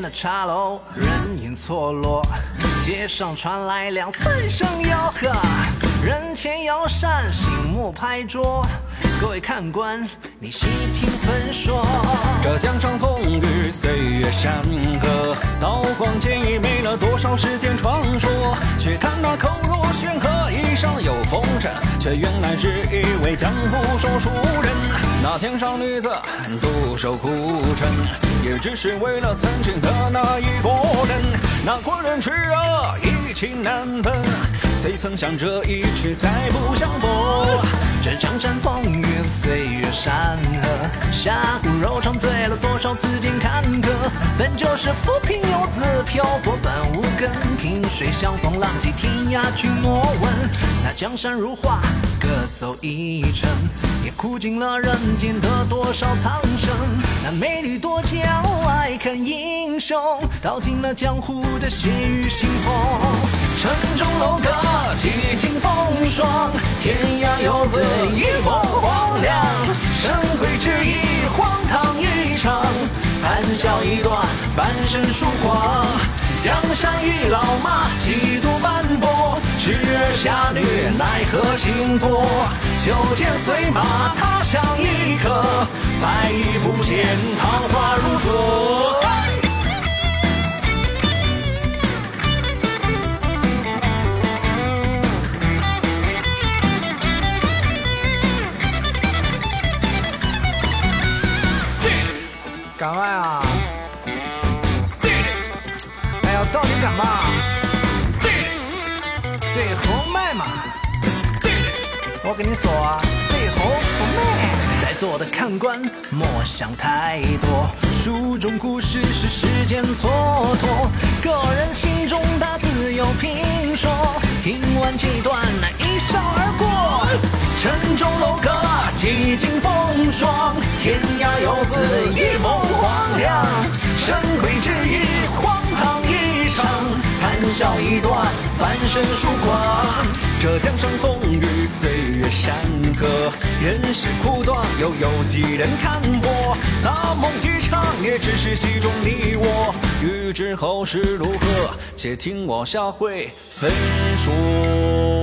的茶楼，人影错落，街上传来两三声吆喝，人前摇扇，醒目拍桌，各位看官，你细听分说。这江上风雨，岁月山河，刀光剑影没了多少世间传说。却看那口若悬河，衣上有，原来是一位江湖说书人。那天上女子独守孤城，也只是为了曾经的那一个人。那国人痴啊，一情难分，谁曾想这一去再不相逢。这江山风雨，岁月山河，侠骨柔肠，醉了多少紫金坎坷。本就是浮萍游子，漂泊本无根。萍水相逢，浪迹天涯君莫问。江山如画，各走一程，也苦尽了人间的多少苍生。那美丽多娇，爱看英雄，道尽了江湖的血雨腥风。城中楼阁，几经风霜，天涯游子一梦黄粱。生会之意，荒唐一场，谈笑一段，半生疏狂。江山与老马，几度斑驳，时而侠女，奈何轻托。酒剑随马，他乡一刻，百衣不见，桃花如昨。赶快啊！哎呀，到底干嘛？最后卖嘛！我跟你说啊，最后不卖。在座的看官莫想太多，书中故事是时间蹉跎，个人心中大自有评说。听完这段，那一笑而过。城中楼阁，几经风霜，天涯游子一梦黄粱。生会之意，荒，笑一段，半生疏狂。这江山风雨，岁月山河，人世苦短，又有几人看破？大梦一场，也只是戏中你我。欲知后事如何，且听我下回分说。